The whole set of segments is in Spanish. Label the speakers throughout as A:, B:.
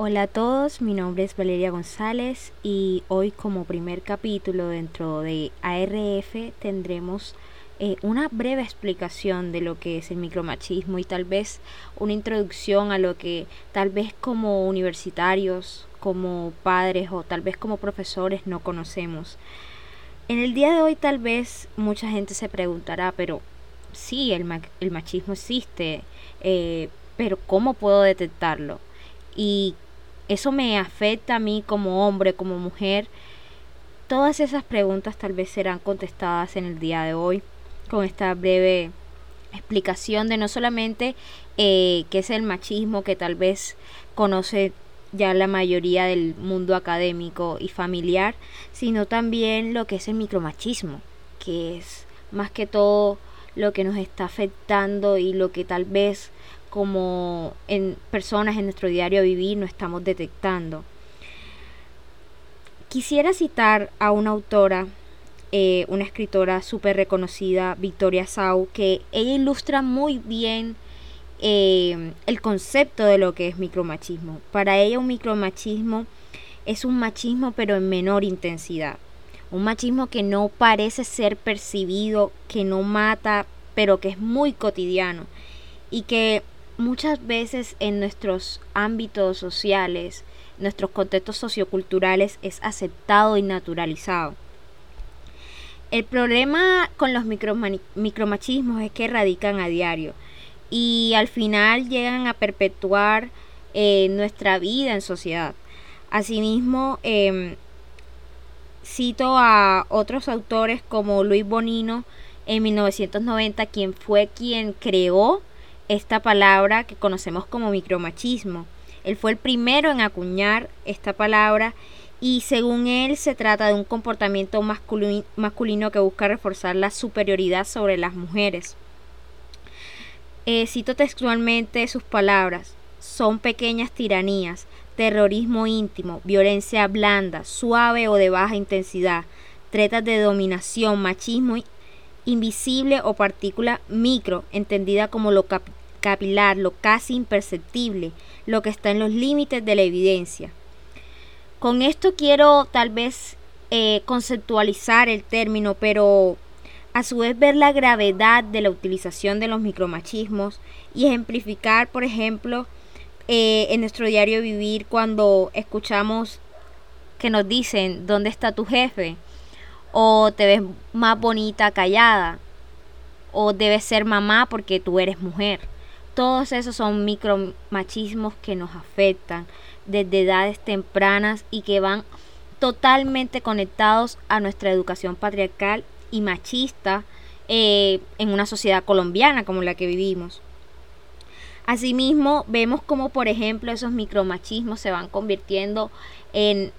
A: Hola a todos, mi nombre es Valeria González y hoy como primer capítulo dentro de ARF tendremos eh, una breve explicación de lo que es el micromachismo y tal vez una introducción a lo que tal vez como universitarios, como padres o tal vez como profesores no conocemos. En el día de hoy tal vez mucha gente se preguntará, pero sí, el, machismo existe, eh, pero ¿cómo puedo detectarlo? Y eso me afecta a mí como hombre, como mujer. Todas esas preguntas tal vez serán contestadas en el día de hoy con esta breve explicación de no solamente eh, qué es el machismo que tal vez conoce ya la mayoría del mundo académico y familiar, sino también lo que es el micromachismo, que es más que todo lo que nos está afectando y lo que tal vez como en personas en nuestro diario vivir no estamos detectando. Quisiera citar a una autora, eh, una escritora súper reconocida, Victoria Sau, que ella ilustra muy bien eh, el concepto de lo que es micromachismo. Para ella un micromachismo es un machismo pero en menor intensidad. Un machismo que no parece ser percibido, que no mata, pero que es muy cotidiano y que muchas veces en nuestros ámbitos sociales, nuestros contextos socioculturales es aceptado y naturalizado. El problema con los micromachismos es que radican a diario y al final llegan a perpetuar eh, nuestra vida en sociedad. Asimismo, em, cito a otros autores como Luis Bonino en 1990, quien fue quien creó esta palabra que conocemos como micromachismo. Él fue el primero en acuñar esta palabra y según él se trata de un comportamiento masculino, que busca reforzar la superioridad sobre las mujeres. Eh, cito textualmente sus palabras, son pequeñas tiranías, terrorismo íntimo, violencia blanda, suave o de baja intensidad, tretas de dominación, machismo invisible o partícula micro, entendida como lo capilar, lo casi imperceptible, lo que está en los límites de la evidencia. Con esto quiero tal vez eh, conceptualizar el término, pero a su vez ver la gravedad de la utilización de los micromachismos y ejemplificar, por ejemplo, eh, en nuestro diario vivir cuando escuchamos que nos dicen, ¿dónde está tu jefe? O te ves más bonita callada. O debes ser mamá porque tú eres mujer. Todos esos son micromachismos que nos afectan desde edades tempranas y que van totalmente conectados a nuestra educación patriarcal y machista eh, en una sociedad colombiana como la que vivimos. Asimismo, vemos como, por ejemplo, esos micromachismos se van convirtiendo en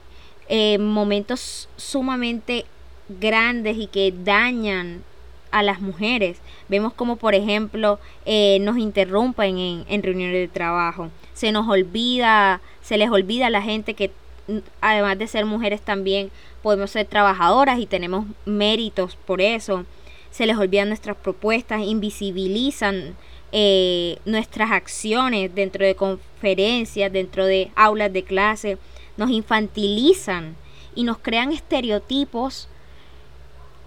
A: momentos sumamente grandes y que dañan a las mujeres. Vemos como, por ejemplo, eh, nos interrumpen en, en, reuniones de trabajo. Se nos olvida, se les olvida a la gente que además de ser mujeres también podemos ser trabajadoras y tenemos méritos por eso. Se les olvidan nuestras propuestas, invisibilizan eh, nuestras acciones dentro de conferencias, dentro de aulas de clase, nos infantilizan y nos crean estereotipos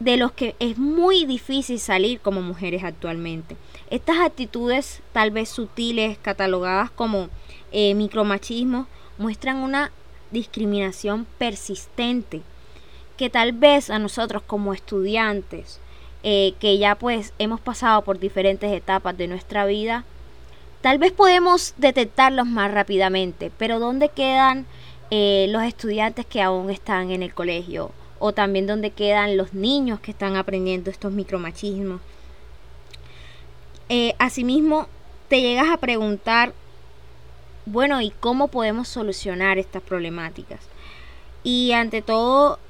A: de los que es muy difícil salir como mujeres actualmente. Estas actitudes, tal vez sutiles, catalogadas como eh, micromachismo, muestran una discriminación persistente que tal vez a nosotros como estudiantes, eh, que ya pues hemos pasado por diferentes etapas de nuestra vida, tal vez podemos detectarlos más rápidamente, pero ¿dónde quedan eh, los estudiantes que aún están en el colegio? O también donde quedan los niños que están aprendiendo estos micromachismos. Eh, asimismo, te llegas a preguntar, bueno, ¿y cómo podemos solucionar estas problemáticas? Y ante todo,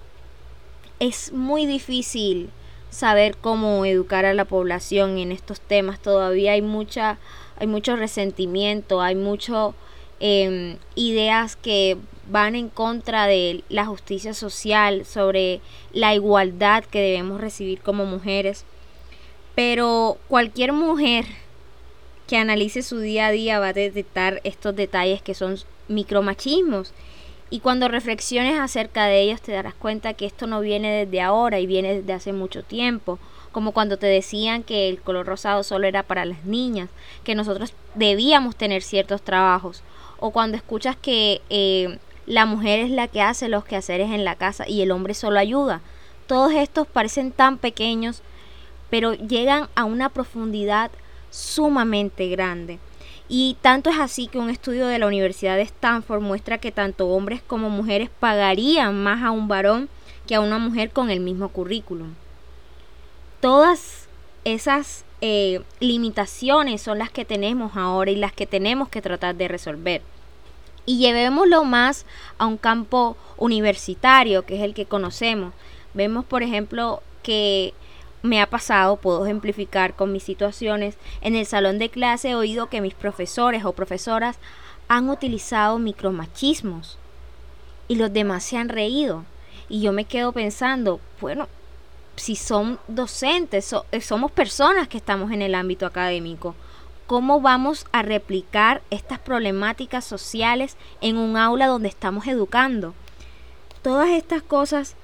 A: es muy difícil saber cómo educar a la población en estos temas. Todavía hay mucha, hay mucho resentimiento, hay mucho em, ideas que van en contra de la justicia social, sobre la igualdad que debemos recibir como mujeres. Pero cualquier mujer que analice su día a día va a detectar estos detalles que son micromachismos. Y cuando reflexiones acerca de ellos te darás cuenta que esto no viene desde ahora y viene desde hace mucho tiempo. Como cuando te decían que el color rosado solo era para las niñas, que nosotros debíamos tener ciertos trabajos. O cuando escuchas que eh, la mujer es la que hace los quehaceres en la casa y el hombre solo ayuda. Todos estos parecen tan pequeños, pero llegan a una profundidad sumamente grande. Y tanto es así que un estudio de la Universidad de Stanford muestra que tanto hombres como mujeres pagarían más a un varón que a una mujer con el mismo currículum. Todas esas eh, limitaciones son las que tenemos ahora y las que tenemos que tratar de resolver. Y llevémoslo más a un campo universitario, que es el que conocemos. Vemos, por ejemplo, que me ha pasado, puedo ejemplificar con mis situaciones. En el salón de clase he oído que mis profesores o profesoras han utilizado micromachismos y los demás se han reído. Y yo me quedo pensando, bueno, si son docentes, eh, somos personas que estamos en el ámbito académico, ¿cómo vamos a replicar estas problemáticas sociales en un aula donde estamos educando? Todas estas cosas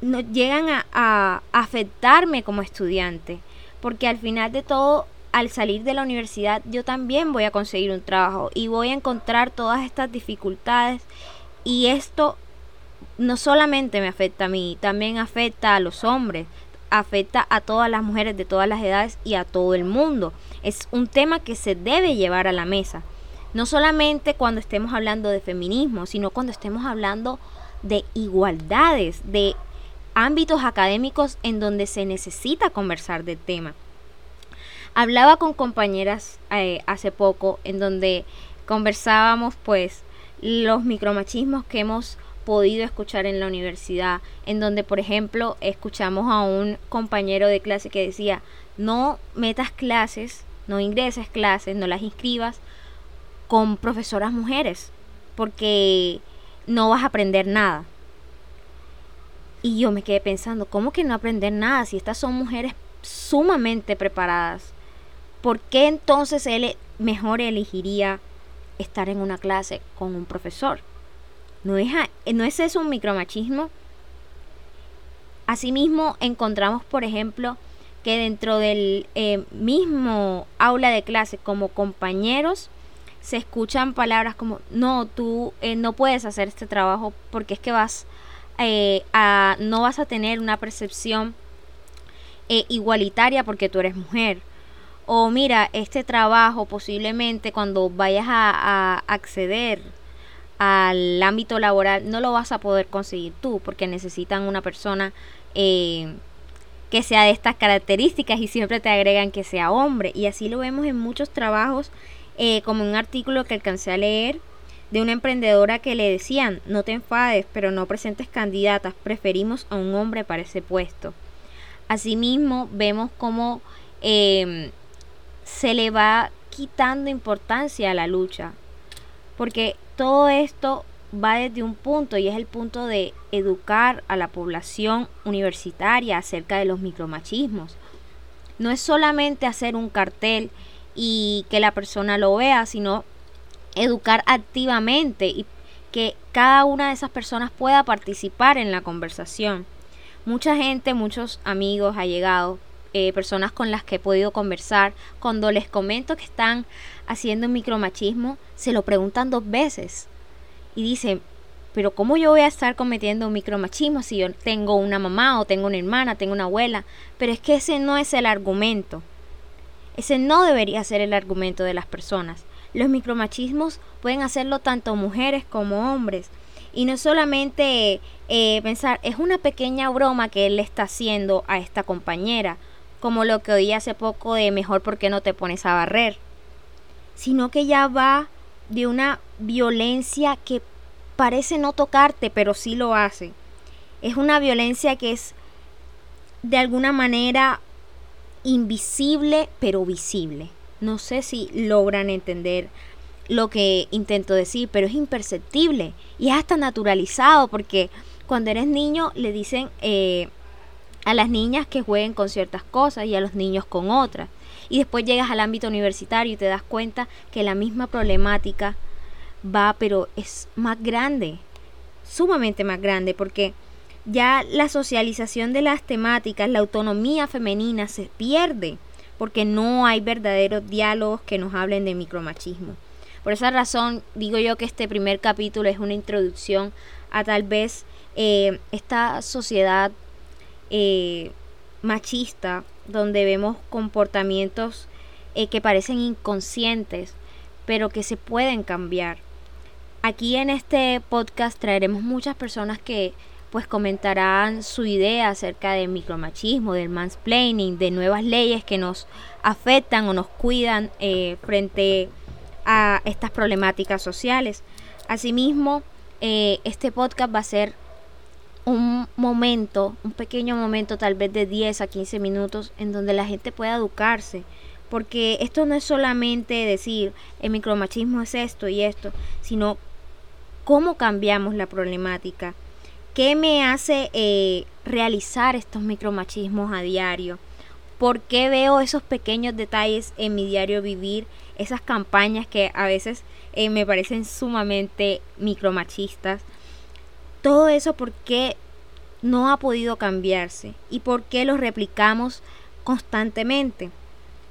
A: no, llegan a, afectarme como estudiante, porque al final de todo, al salir de la universidad, yo también voy a conseguir un trabajo y voy a encontrar todas estas dificultades y esto no solamente me afecta a mí, también afecta a los hombres, afecta a todas las mujeres de todas las edades y a todo el mundo. Es un tema que se debe llevar a la mesa. No solamente cuando estemos hablando de feminismo, sino cuando estemos hablando de igualdades, de ámbitos académicos en donde se necesita conversar del tema. Hablaba con compañeras eh, hace poco en donde conversábamos pues los micromachismos que hemos podido escuchar en la universidad, en donde por ejemplo escuchamos a un compañero de clase que decía, no metas clases, no ingreses clases, no las inscribas con profesoras mujeres, porque no vas a aprender nada. Y yo me quedé pensando, ¿cómo que no aprender nada si estas son mujeres sumamente preparadas? ¿Por qué entonces él mejor elegiría estar en una clase con un profesor? ¿No es, ¿no es eso un micromachismo? Asimismo, encontramos, por ejemplo, que dentro del eh, mismo aula de clase, como compañeros, se escuchan palabras como, no, tú eh, no puedes hacer este trabajo porque es que vas eh, no vas a tener una percepción igualitaria porque tú eres mujer. O mira, este trabajo posiblemente cuando vayas a, acceder al ámbito laboral no lo vas a poder conseguir tú porque necesitan una persona eh, que sea de estas características y siempre te agregan que sea hombre. Y así lo vemos en muchos trabajos, como un artículo que alcancé a leer de una emprendedora que le decían, no te enfades, pero no presentes candidatas, preferimos a un hombre para ese puesto. Asimismo, vemos cómo em, se le va quitando importancia a la lucha, porque todo esto va desde un punto y es el punto de educar a la población universitaria acerca de los micromachismos. No es solamente hacer un cartel y que la persona lo vea, sino educar activamente y que cada una de esas personas pueda participar en la conversación. Mucha gente, muchos amigos, allegados, eh, personas con las que he podido conversar, cuando les comento que están haciendo micromachismo, se lo preguntan dos veces y dicen, pero ¿cómo yo voy a estar cometiendo un micromachismo si yo tengo una mamá o tengo una hermana, tengo una abuela? Pero es que ese no es el argumento. Ese no debería ser el argumento de las personas. Los micromachismos pueden hacerlo tanto mujeres como hombres. Y no solamente eh, pensar, es una pequeña broma que él le está haciendo a esta compañera, como lo que oí hace poco de mejor porque no te pones a barrer, sino que ya va de una violencia que parece no tocarte, pero sí lo hace. Es una violencia que es de alguna manera invisible, pero visible. No sé si logran entender lo que intento decir, pero es imperceptible y es hasta naturalizado porque cuando eres niño le dicen eh, a las niñas que jueguen con ciertas cosas y a los niños con otras. Y después llegas al ámbito universitario y te das cuenta que la misma problemática va, pero es más grande, sumamente más grande, porque ya la socialización de las temáticas, la autonomía femenina se pierde, porque no hay verdaderos diálogos que nos hablen de micromachismo. Por esa razón digo yo que este primer capítulo es una introducción a tal vez eh, esta sociedad eh, machista donde vemos comportamientos eh, que parecen inconscientes pero que se pueden cambiar. Aquí en este podcast traeremos muchas personas que pues comentarán su idea acerca del micromachismo, del mansplaining, de nuevas leyes que nos afectan o nos cuidan frente a a estas problemáticas sociales. Asimismo, eh, este podcast va a ser un momento, un pequeño momento tal vez de 10 a 15 minutos en donde la gente pueda educarse. Porque esto no es solamente decir el micromachismo es esto y esto, sino cómo cambiamos la problemática. ¿Qué me hace eh, realizar estos micromachismos a diario? ¿Por qué veo esos pequeños detalles en mi diario vivir? Esas campañas que a veces eh, me parecen sumamente micromachistas. Todo eso por qué no ha podido cambiarse y por qué lo replicamos constantemente.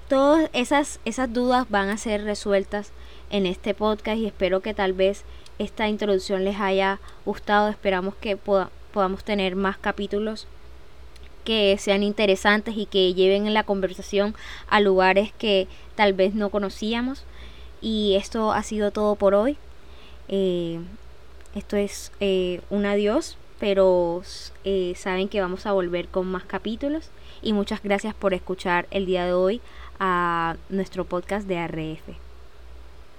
A: Todas esas, esas dudas van a ser resueltas en este podcast y espero que tal vez esta introducción les haya gustado. Esperamos que podamos tener más capítulos que sean interesantes y que lleven la conversación a lugares que tal vez no conocíamos. Y esto ha sido todo por hoy. Eh, esto es eh, un adiós, pero eh, saben que vamos a volver con más capítulos. Y muchas gracias por escuchar el día de hoy a nuestro podcast de ARF.